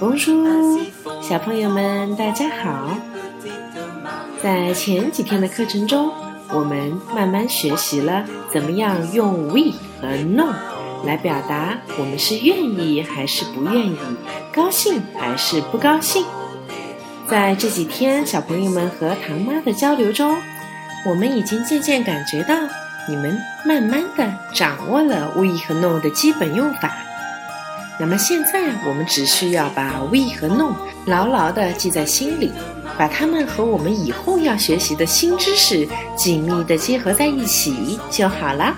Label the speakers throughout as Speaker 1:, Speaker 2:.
Speaker 1: 公主，小朋友们，大家好！在前几天的课程中，我们慢慢学习了怎么样用 we 和 no 来表达我们是愿意还是不愿意，高兴还是不高兴。在这几天，小朋友们和唐妈的交流中，我们已经渐渐感觉到，你们慢慢的掌握了 we 和 no 的基本用法。那么现在，我们只需要把 we 和 no 牢牢地记在心里，把它们和我们以后要学习的新知识紧密地结合在一起就好了。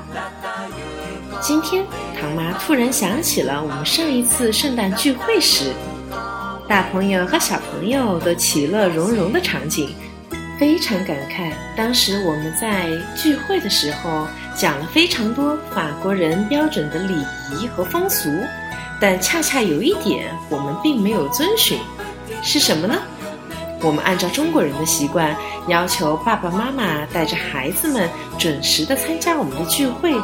Speaker 1: 今天，唐妈突然想起了我们上一次圣诞聚会时，大朋友和小朋友都其乐融融的场景，非常感慨。当时我们在聚会的时候讲了非常多法国人标准的礼仪和风俗。但恰恰有一点我们并没有遵循，是什么呢？我们按照中国人的习惯，要求爸爸妈妈带着孩子们准时的参加我们的聚会。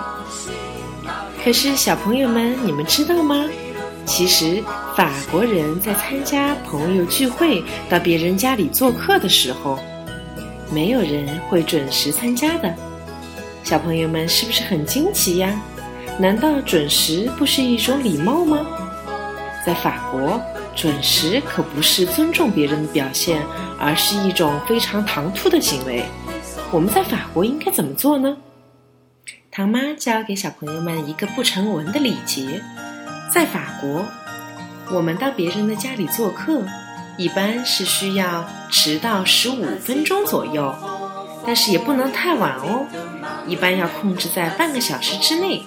Speaker 1: 可是小朋友们，你们知道吗？其实法国人在参加朋友聚会、到别人家里做客的时候，没有人会准时参加的。小朋友们是不是很惊奇呀？难道准时不是一种礼貌吗？在法国，准时可不是尊重别人的表现，而是一种非常唐突的行为。我们在法国应该怎么做呢？唐妈教给小朋友们一个不成文的礼节：在法国，我们到别人的家里做客，一般是需要迟到十五分钟左右，但是也不能太晚哦，一般要控制在半个小时之内。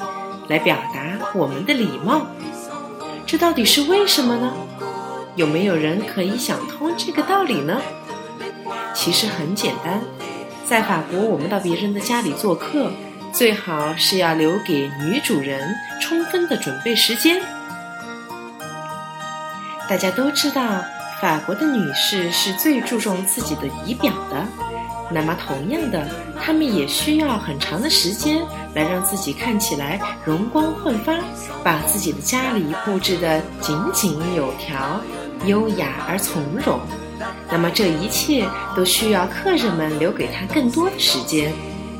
Speaker 1: 来表达我们的礼貌，这到底是为什么呢？有没有人可以想通这个道理呢？其实很简单，在法国，我们到别人的家里做客，最好是要留给女主人充分的准备时间。大家都知道，法国的女士是最注重自己的仪表的。那么，同样的，他们也需要很长的时间来让自己看起来容光焕发，把自己的家里布置得井井有条、优雅而从容。那么，这一切都需要客人们留给他更多的时间。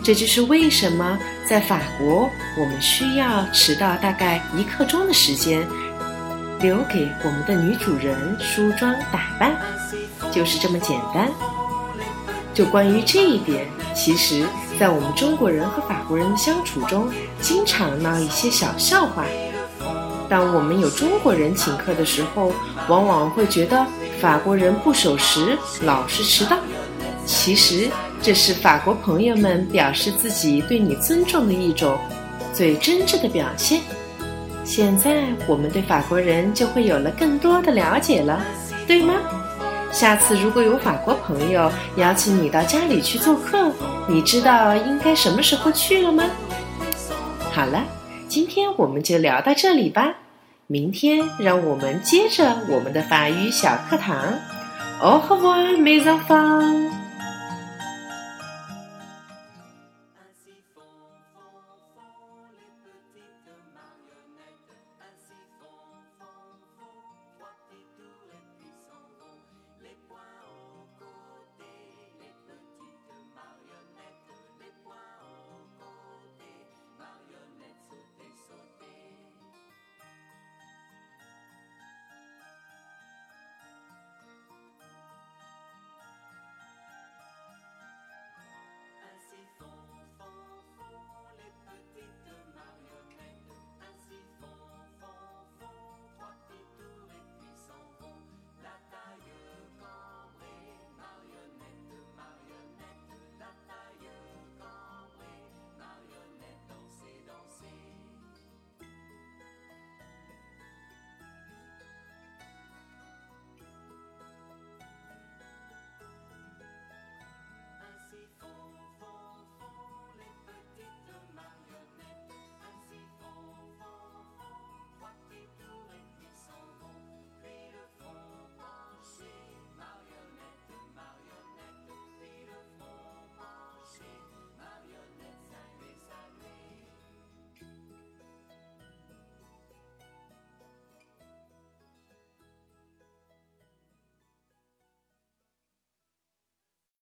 Speaker 1: 这就是为什么在法国，我们需要迟到大概一刻钟的时间，留给我们的女主人梳妆打扮，就是这么简单。就关于这一点，其实，在我们中国人和法国人的相处中，经常闹一些小笑话。当我们有中国人请客的时候，往往会觉得法国人不守时，老是迟到。其实，这是法国朋友们表示自己对你尊重的一种最真挚的表现。现在，我们对法国人就会有了更多的了解了，对吗？下次如果有法国朋友邀请你到家里去做客，你知道应该什么时候去了吗？好了，今天我们就聊到这里吧。明天让我们接着我们的法语小课堂。Au revoir, mes enfants.